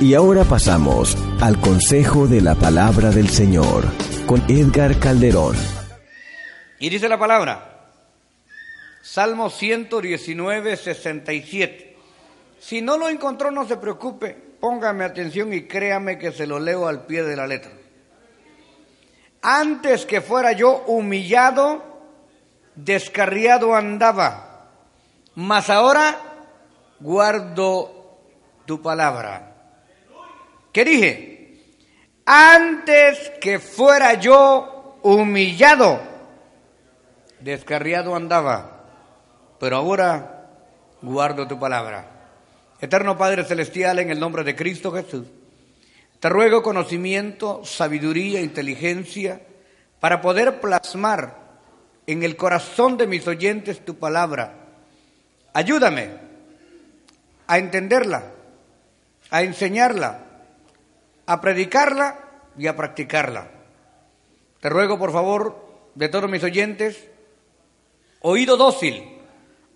Y ahora pasamos al consejo de la palabra del Señor con Edgar Calderón. Y dice la palabra, Salmo 119, 67. Si no lo encontró, no se preocupe, póngame atención y créame que se lo leo al pie de la letra. Antes que fuera yo humillado, descarriado andaba, mas ahora guardo tu palabra. ¿Qué dije? Antes que fuera yo humillado, descarriado andaba, pero ahora guardo tu palabra. Eterno Padre Celestial, en el nombre de Cristo Jesús, te ruego conocimiento, sabiduría, inteligencia, para poder plasmar en el corazón de mis oyentes tu palabra. Ayúdame a entenderla, a enseñarla, a predicarla y a practicarla. Te ruego, por favor, de todos mis oyentes, oído dócil,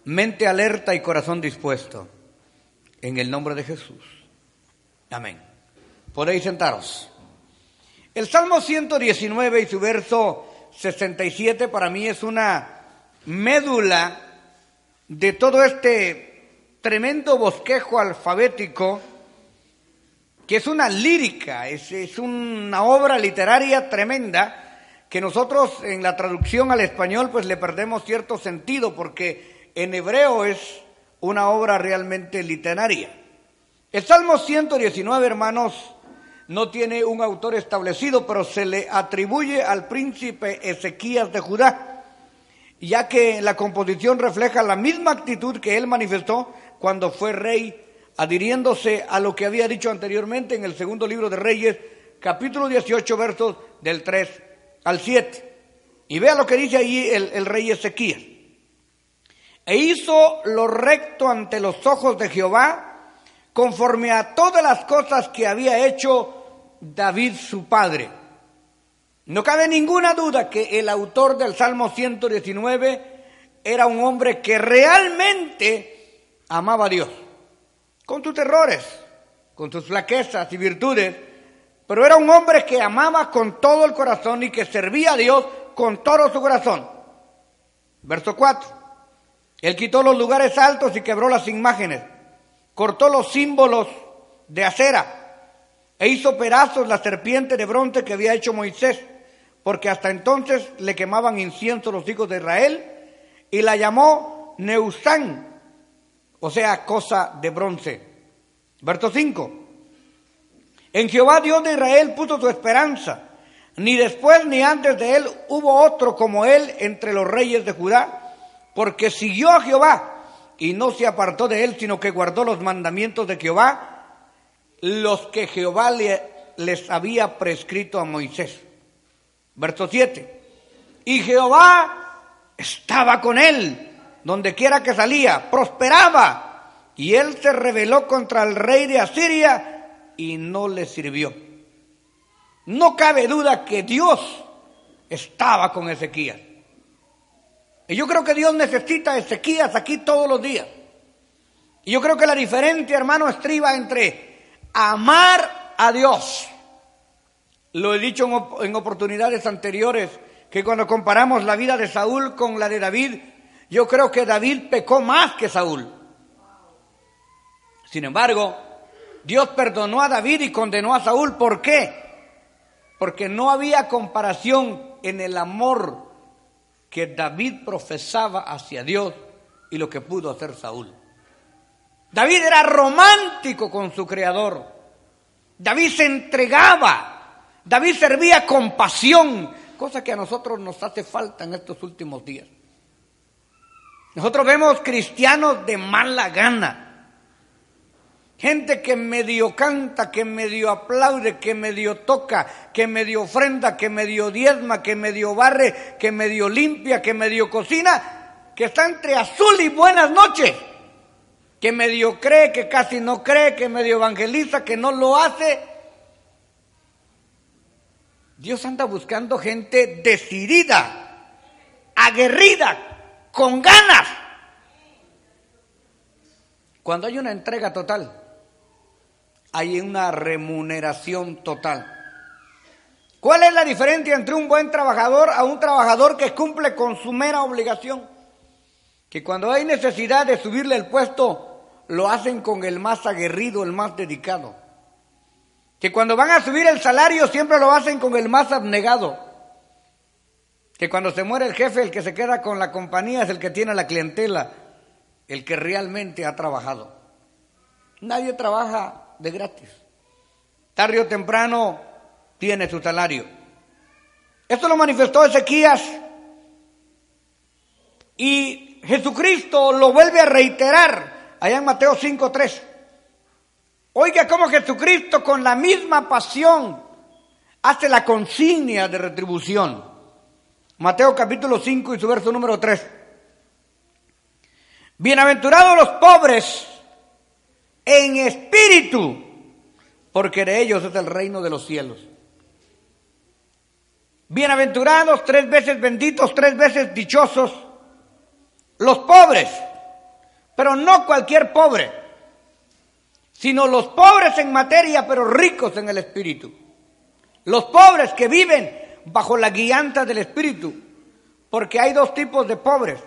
mente alerta y corazón dispuesto. En el nombre de Jesús. Amén. Podéis sentaros. El Salmo 119 y su verso 67 para mí es una médula de todo este tremendo bosquejo alfabético que es una lírica, es, es una obra literaria tremenda que nosotros en la traducción al español pues le perdemos cierto sentido porque en hebreo es una obra realmente literaria. El Salmo 119, hermanos, no tiene un autor establecido, pero se le atribuye al príncipe Ezequías de Judá, ya que la composición refleja la misma actitud que él manifestó cuando fue rey, adhiriéndose a lo que había dicho anteriormente en el segundo libro de Reyes, capítulo 18, versos del 3 al 7. Y vea lo que dice ahí el, el rey Ezequías. E hizo lo recto ante los ojos de Jehová, conforme a todas las cosas que había hecho David su padre. No cabe ninguna duda que el autor del Salmo 119 era un hombre que realmente amaba a Dios, con sus errores, con sus flaquezas y virtudes, pero era un hombre que amaba con todo el corazón y que servía a Dios con todo su corazón. Verso 4. Él quitó los lugares altos y quebró las imágenes, cortó los símbolos de acera e hizo pedazos la serpiente de bronce que había hecho Moisés, porque hasta entonces le quemaban incienso los hijos de Israel, y la llamó Neusán, o sea, cosa de bronce. Verso 5. En Jehová Dios de Israel puso su esperanza, ni después ni antes de él hubo otro como él entre los reyes de Judá, porque siguió a Jehová y no se apartó de él, sino que guardó los mandamientos de Jehová los que Jehová les había prescrito a Moisés. Verso 7. Y Jehová estaba con él, donde quiera que salía, prosperaba. Y él se rebeló contra el rey de Asiria y no le sirvió. No cabe duda que Dios estaba con Ezequías. Y yo creo que Dios necesita a Ezequías aquí todos los días. Y yo creo que la diferencia, hermano, estriba entre amar a Dios. Lo he dicho en oportunidades anteriores, que cuando comparamos la vida de Saúl con la de David, yo creo que David pecó más que Saúl. Sin embargo, Dios perdonó a David y condenó a Saúl. ¿Por qué? Porque no había comparación en el amor que David profesaba hacia Dios y lo que pudo hacer Saúl. David era romántico con su creador. David se entregaba. David servía con pasión, cosa que a nosotros nos hace falta en estos últimos días. Nosotros vemos cristianos de mala gana. Gente que medio canta, que medio aplaude, que medio toca, que medio ofrenda, que medio diezma, que medio barre, que medio limpia, que medio cocina, que está entre azul y buenas noches que medio cree, que casi no cree, que medio evangeliza, que no lo hace. Dios anda buscando gente decidida, aguerrida, con ganas. Cuando hay una entrega total, hay una remuneración total. ¿Cuál es la diferencia entre un buen trabajador a un trabajador que cumple con su mera obligación? Que cuando hay necesidad de subirle el puesto, lo hacen con el más aguerrido, el más dedicado. Que cuando van a subir el salario, siempre lo hacen con el más abnegado. Que cuando se muere el jefe, el que se queda con la compañía es el que tiene la clientela, el que realmente ha trabajado. Nadie trabaja de gratis. Tarde o temprano tiene su salario. Esto lo manifestó Ezequías y Jesucristo lo vuelve a reiterar allá en Mateo 5.3. Oiga cómo Jesucristo con la misma pasión hace la consigna de retribución. Mateo capítulo 5 y su verso número 3. Bienaventurados los pobres en espíritu, porque de ellos es el reino de los cielos. Bienaventurados, tres veces benditos, tres veces dichosos, los pobres, pero no cualquier pobre, sino los pobres en materia, pero ricos en el espíritu. Los pobres que viven bajo la guianza del espíritu, porque hay dos tipos de pobres.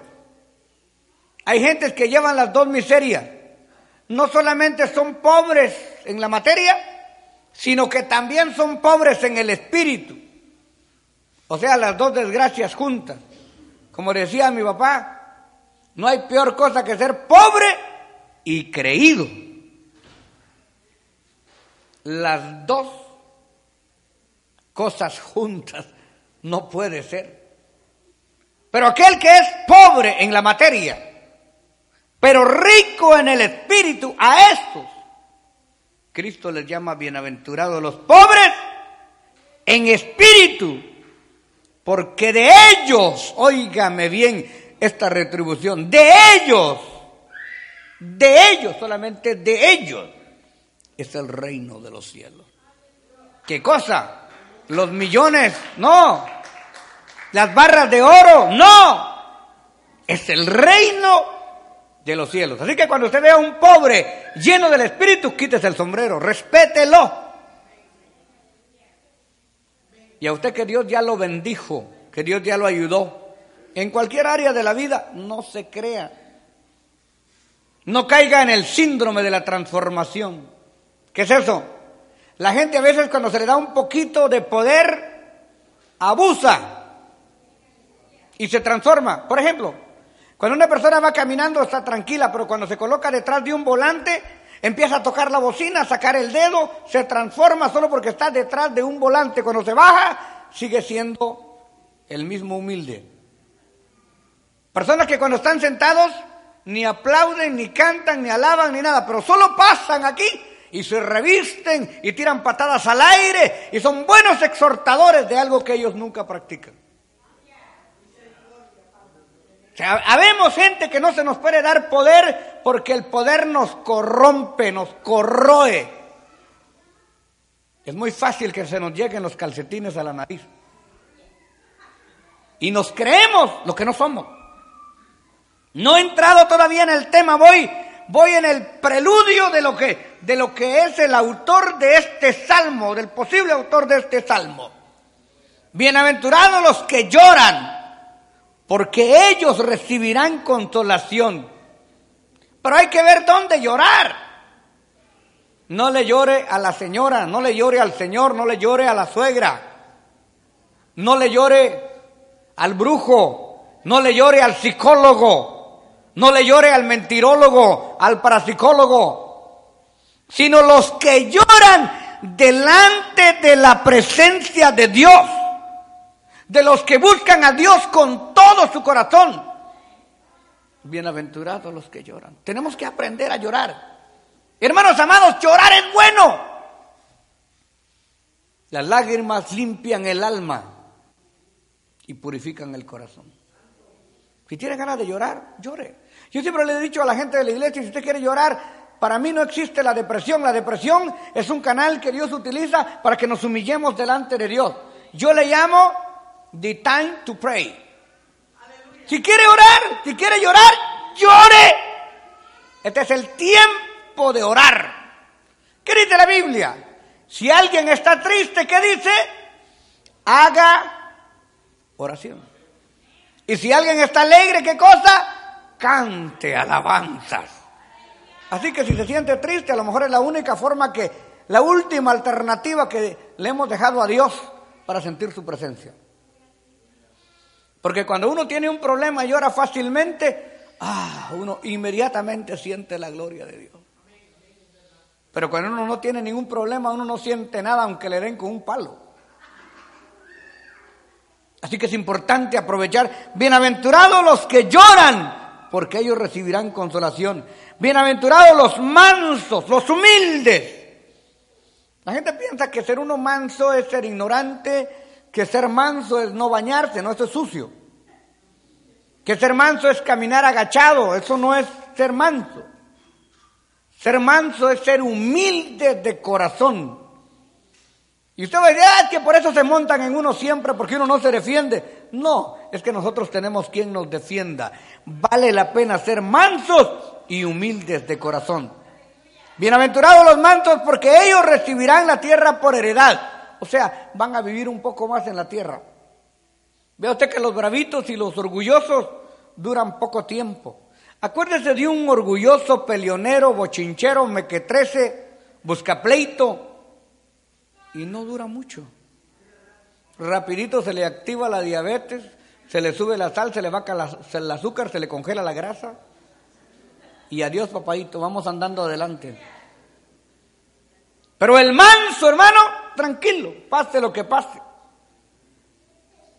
Hay gentes que llevan las dos miserias no solamente son pobres en la materia, sino que también son pobres en el espíritu. O sea, las dos desgracias juntas. Como decía mi papá, no hay peor cosa que ser pobre y creído. Las dos cosas juntas no puede ser. Pero aquel que es pobre en la materia, pero rico en el espíritu, a estos Cristo les llama bienaventurados los pobres en espíritu, porque de ellos, óigame bien esta retribución, de ellos, de ellos, solamente de ellos, es el reino de los cielos. ¿Qué cosa? Los millones, no. Las barras de oro, no. Es el reino de los cielos. Así que cuando usted vea a un pobre lleno del Espíritu, quítese el sombrero, respételo. Y a usted que Dios ya lo bendijo, que Dios ya lo ayudó, en cualquier área de la vida, no se crea. No caiga en el síndrome de la transformación. ¿Qué es eso? La gente a veces cuando se le da un poquito de poder, abusa y se transforma. Por ejemplo, cuando una persona va caminando está tranquila, pero cuando se coloca detrás de un volante, empieza a tocar la bocina, a sacar el dedo, se transforma solo porque está detrás de un volante. Cuando se baja, sigue siendo el mismo humilde. Personas que cuando están sentados ni aplauden, ni cantan, ni alaban, ni nada, pero solo pasan aquí y se revisten y tiran patadas al aire y son buenos exhortadores de algo que ellos nunca practican. O sea, habemos gente que no se nos puede dar poder porque el poder nos corrompe, nos corroe. Es muy fácil que se nos lleguen los calcetines a la nariz. Y nos creemos lo que no somos. No he entrado todavía en el tema, voy, voy en el preludio de lo que, de lo que es el autor de este salmo, del posible autor de este salmo. Bienaventurados los que lloran, porque ellos recibirán consolación. Pero hay que ver dónde llorar. No le llore a la señora, no le llore al señor, no le llore a la suegra, no le llore al brujo, no le llore al psicólogo, no le llore al mentirólogo, al parapsicólogo, sino los que lloran delante de la presencia de Dios de los que buscan a Dios con todo su corazón. Bienaventurados los que lloran. Tenemos que aprender a llorar. Hermanos amados, llorar es bueno. Las lágrimas limpian el alma y purifican el corazón. Si tiene ganas de llorar, llore. Yo siempre le he dicho a la gente de la iglesia, si usted quiere llorar, para mí no existe la depresión. La depresión es un canal que Dios utiliza para que nos humillemos delante de Dios. Yo le llamo the time to pray. Si quiere orar, si quiere llorar, llore. Este es el tiempo de orar. ¿Qué dice la Biblia? Si alguien está triste, ¿qué dice? Haga oración. Y si alguien está alegre, ¿qué cosa? Cante alabanzas. Así que si se siente triste, a lo mejor es la única forma que, la última alternativa que le hemos dejado a Dios para sentir su presencia. Porque cuando uno tiene un problema y llora fácilmente, ah, uno inmediatamente siente la gloria de Dios. Pero cuando uno no tiene ningún problema, uno no siente nada aunque le den con un palo. Así que es importante aprovechar. Bienaventurados los que lloran, porque ellos recibirán consolación. Bienaventurados los mansos, los humildes. La gente piensa que ser uno manso es ser ignorante, que ser manso es no bañarse, no, eso es sucio. Que ser manso es caminar agachado, eso no es ser manso. Ser manso es ser humilde de corazón. Y usted va a decir, ah, que por eso se montan en uno siempre, porque uno no se defiende. No, es que nosotros tenemos quien nos defienda. Vale la pena ser mansos y humildes de corazón. Bienaventurados los mansos porque ellos recibirán la tierra por heredad. O sea, van a vivir un poco más en la tierra. Vea usted que los bravitos y los orgullosos duran poco tiempo. Acuérdese de un orgulloso peleonero, bochinchero, mequetrece, buscapleito, y no dura mucho. Rapidito se le activa la diabetes, se le sube la sal, se le baja el azúcar, se le congela la grasa. Y adiós, papadito, vamos andando adelante. Pero el manso, hermano, tranquilo, pase lo que pase.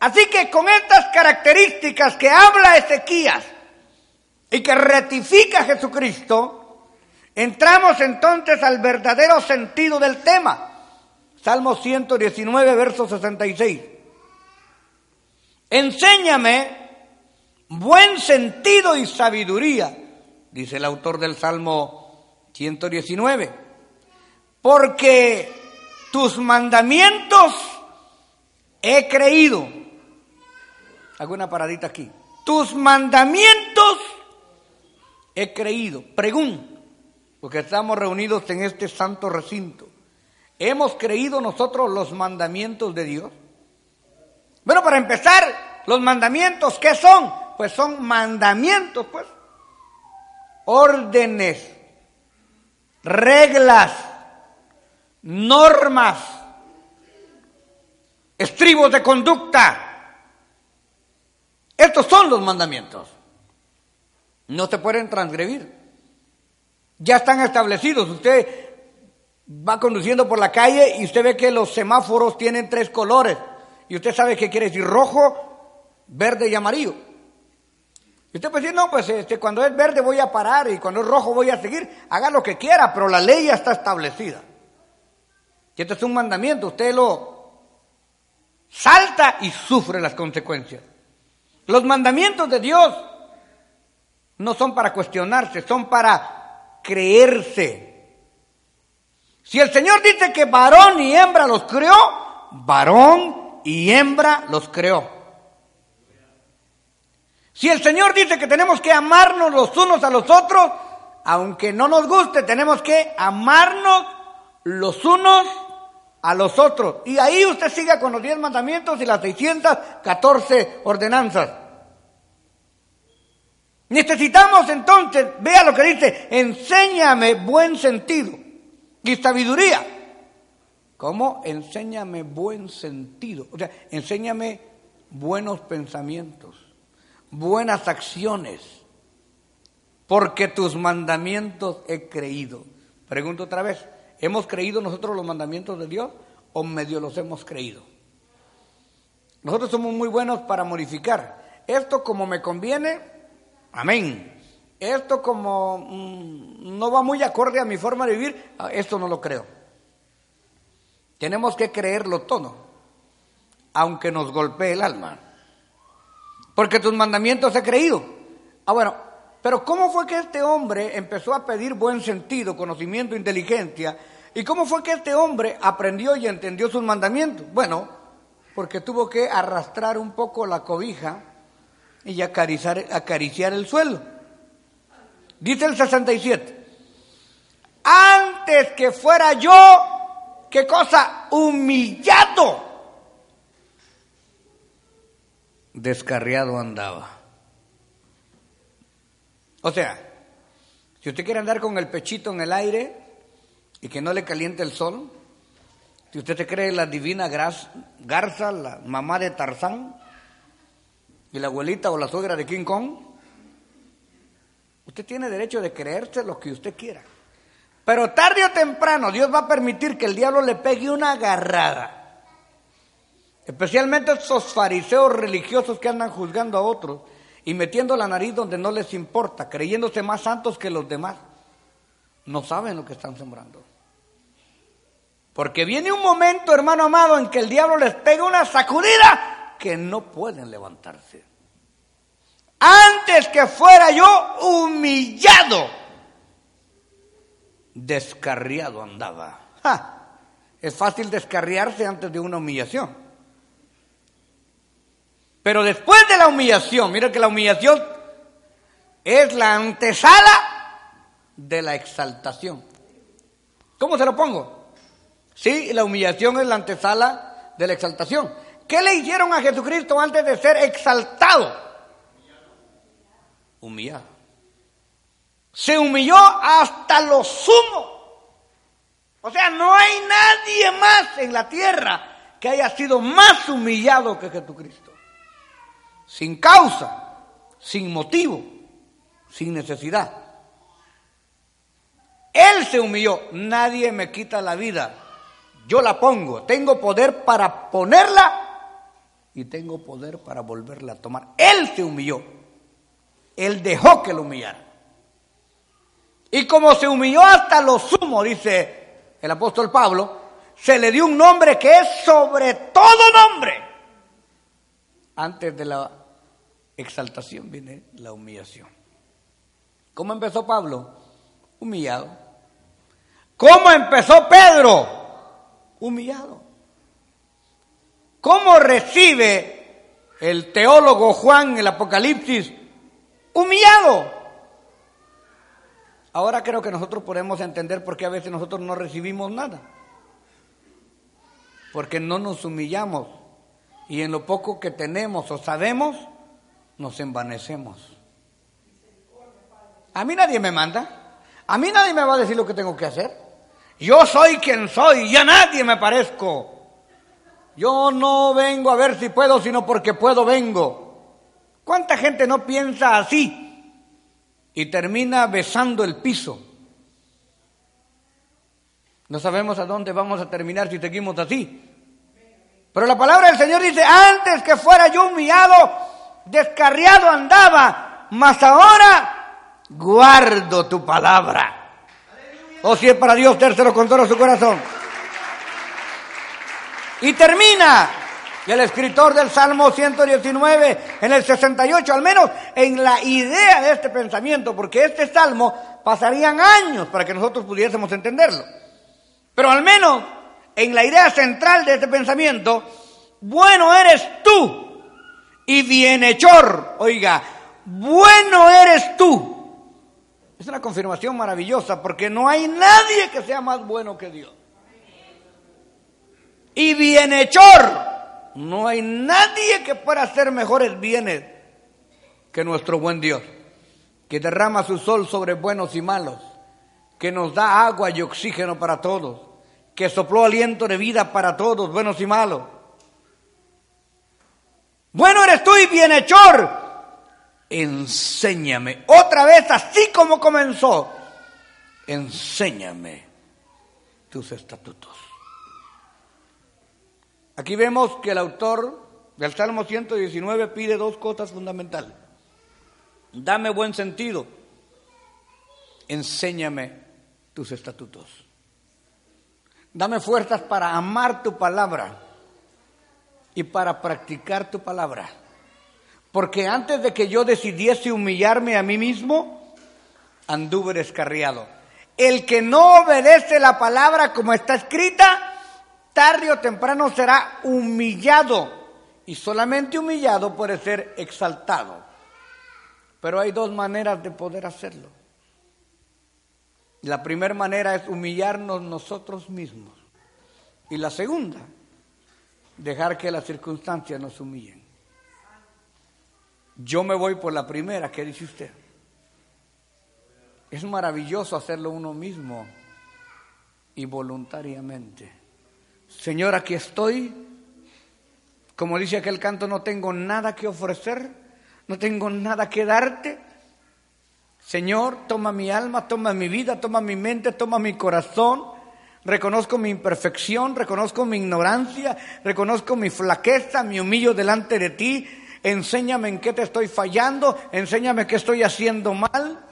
Así que con estas características que habla Ezequías, y que ratifica Jesucristo, entramos entonces al verdadero sentido del tema. Salmo 119, verso 66. Enséñame buen sentido y sabiduría, dice el autor del Salmo 119, porque tus mandamientos he creído. Hago una paradita aquí. Tus mandamientos he creído. Pregunto, porque estamos reunidos en este santo recinto. ¿Hemos creído nosotros los mandamientos de Dios? Bueno, para empezar, los mandamientos, ¿qué son? Pues son mandamientos, pues. Órdenes, reglas, normas, estribos de conducta. Estos son los mandamientos. No se pueden transgredir. Ya están establecidos. Usted va conduciendo por la calle y usted ve que los semáforos tienen tres colores. Y usted sabe qué quiere decir rojo, verde y amarillo. Y usted puede decir, no, pues este, cuando es verde voy a parar y cuando es rojo voy a seguir. Haga lo que quiera, pero la ley ya está establecida. Y este es un mandamiento. Usted lo salta y sufre las consecuencias. Los mandamientos de Dios no son para cuestionarse, son para creerse. Si el Señor dice que varón y hembra los creó, varón y hembra los creó. Si el Señor dice que tenemos que amarnos los unos a los otros, aunque no nos guste, tenemos que amarnos los unos a los otros. Y ahí usted siga con los diez mandamientos y las 614 ordenanzas. Necesitamos entonces, vea lo que dice, enséñame buen sentido y sabiduría. ¿Cómo? Enséñame buen sentido. O sea, enséñame buenos pensamientos, buenas acciones, porque tus mandamientos he creído. Pregunto otra vez, ¿hemos creído nosotros los mandamientos de Dios o medio los hemos creído? Nosotros somos muy buenos para modificar. Esto como me conviene, Amén. Esto como mm, no va muy acorde a mi forma de vivir, ah, esto no lo creo. Tenemos que creerlo todo, aunque nos golpee el alma. Porque tus mandamientos he creído. Ah, bueno, pero ¿cómo fue que este hombre empezó a pedir buen sentido, conocimiento, inteligencia? ¿Y cómo fue que este hombre aprendió y entendió sus mandamientos? Bueno, porque tuvo que arrastrar un poco la cobija y acariciar, acariciar el suelo. Dice el 67, antes que fuera yo, ¿qué cosa? Humillado. Descarriado andaba. O sea, si usted quiere andar con el pechito en el aire y que no le caliente el sol, si usted se cree la divina Garza, la mamá de Tarzán, y la abuelita o la suegra de King Kong, usted tiene derecho de creerse lo que usted quiera. Pero tarde o temprano Dios va a permitir que el diablo le pegue una agarrada. Especialmente esos fariseos religiosos que andan juzgando a otros y metiendo la nariz donde no les importa, creyéndose más santos que los demás. No saben lo que están sembrando. Porque viene un momento, hermano amado, en que el diablo les pega una sacudida que no pueden levantarse. Antes que fuera yo humillado descarriado andaba. Es fácil descarriarse antes de una humillación. Pero después de la humillación, mira que la humillación es la antesala de la exaltación. ¿Cómo se lo pongo? Sí, la humillación es la antesala de la exaltación. ¿Qué le hicieron a Jesucristo antes de ser exaltado? Humillado se humilló hasta lo sumo. O sea, no hay nadie más en la tierra que haya sido más humillado que Jesucristo. Sin causa, sin motivo, sin necesidad. Él se humilló. Nadie me quita la vida. Yo la pongo. Tengo poder para ponerla y tengo poder para volverla a tomar. Él se humilló. Él dejó que lo humillara. Y como se humilló hasta lo sumo, dice el apóstol Pablo, se le dio un nombre que es sobre todo nombre. Antes de la exaltación viene la humillación. ¿Cómo empezó Pablo? Humillado. ¿Cómo empezó Pedro? Humillado. ¿Cómo recibe el teólogo Juan el Apocalipsis? Humillado. Ahora creo que nosotros podemos entender por qué a veces nosotros no recibimos nada. Porque no nos humillamos y en lo poco que tenemos o sabemos, nos envanecemos. A mí nadie me manda. A mí nadie me va a decir lo que tengo que hacer. Yo soy quien soy, ya nadie me parezco. Yo no vengo a ver si puedo, sino porque puedo vengo. ¿Cuánta gente no piensa así? y termina besando el piso. No sabemos a dónde vamos a terminar si seguimos así. Pero la palabra del Señor dice, antes que fuera yo humillado, descarriado andaba, mas ahora guardo tu palabra. O oh, si es para Dios, tercero con todo su corazón. Y termina y el escritor del Salmo 119, en el 68, al menos en la idea de este pensamiento, porque este salmo pasarían años para que nosotros pudiésemos entenderlo. Pero al menos en la idea central de este pensamiento, bueno eres tú y bienhechor, oiga, bueno eres tú. Es una confirmación maravillosa porque no hay nadie que sea más bueno que Dios. Y bienhechor, no hay nadie que pueda hacer mejores bienes que nuestro buen Dios, que derrama su sol sobre buenos y malos, que nos da agua y oxígeno para todos, que sopló aliento de vida para todos, buenos y malos. Bueno eres tú y bienhechor. Enséñame, otra vez así como comenzó, enséñame tus estatutos. Aquí vemos que el autor del Salmo 119 pide dos cosas fundamentales. Dame buen sentido. Enséñame tus estatutos. Dame fuerzas para amar tu palabra y para practicar tu palabra. Porque antes de que yo decidiese humillarme a mí mismo, anduve descarriado. El que no obedece la palabra como está escrita, tarde o temprano será humillado y solamente humillado puede ser exaltado. Pero hay dos maneras de poder hacerlo. La primera manera es humillarnos nosotros mismos. Y la segunda, dejar que las circunstancias nos humillen. Yo me voy por la primera, ¿qué dice usted? Es maravilloso hacerlo uno mismo y voluntariamente. Señor, aquí estoy. Como dice aquel canto, no tengo nada que ofrecer, no tengo nada que darte. Señor, toma mi alma, toma mi vida, toma mi mente, toma mi corazón. Reconozco mi imperfección, reconozco mi ignorancia, reconozco mi flaqueza, me humillo delante de ti. Enséñame en qué te estoy fallando, enséñame qué estoy haciendo mal.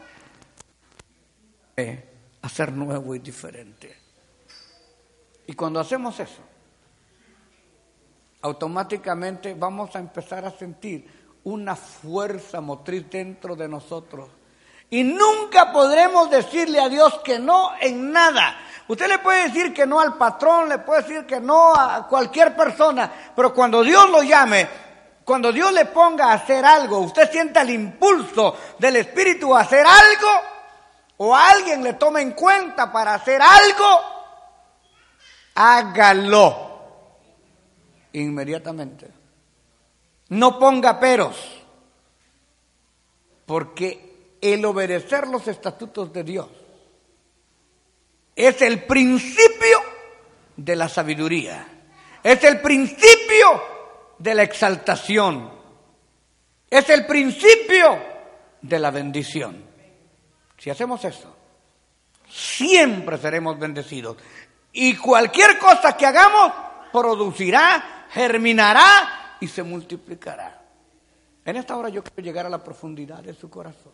hacer nuevo y diferente. Y cuando hacemos eso, automáticamente vamos a empezar a sentir una fuerza motriz dentro de nosotros. Y nunca podremos decirle a Dios que no en nada. Usted le puede decir que no al patrón, le puede decir que no a cualquier persona, pero cuando Dios lo llame, cuando Dios le ponga a hacer algo, usted sienta el impulso del Espíritu a hacer algo, o alguien le toma en cuenta para hacer algo, hágalo inmediatamente. No ponga peros, porque el obedecer los estatutos de Dios es el principio de la sabiduría, es el principio de la exaltación, es el principio de la bendición. Si hacemos eso, siempre seremos bendecidos. Y cualquier cosa que hagamos producirá, germinará y se multiplicará. En esta hora yo quiero llegar a la profundidad de su corazón.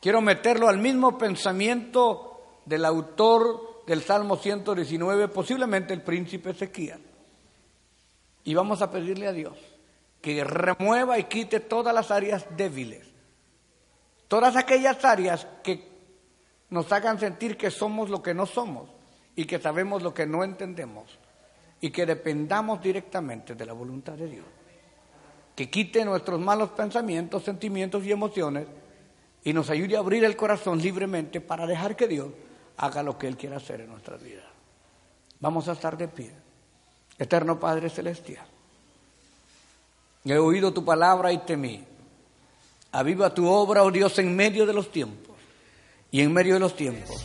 Quiero meterlo al mismo pensamiento del autor del Salmo 119, posiblemente el príncipe Ezequiel. Y vamos a pedirle a Dios que remueva y quite todas las áreas débiles, todas aquellas áreas que nos hagan sentir que somos lo que no somos y que sabemos lo que no entendemos y que dependamos directamente de la voluntad de Dios. Que quite nuestros malos pensamientos, sentimientos y emociones y nos ayude a abrir el corazón libremente para dejar que Dios haga lo que Él quiera hacer en nuestras vidas. Vamos a estar de pie. Eterno Padre Celestial, he oído tu palabra y temí. Aviva tu obra, oh Dios, en medio de los tiempos y en medio de los tiempos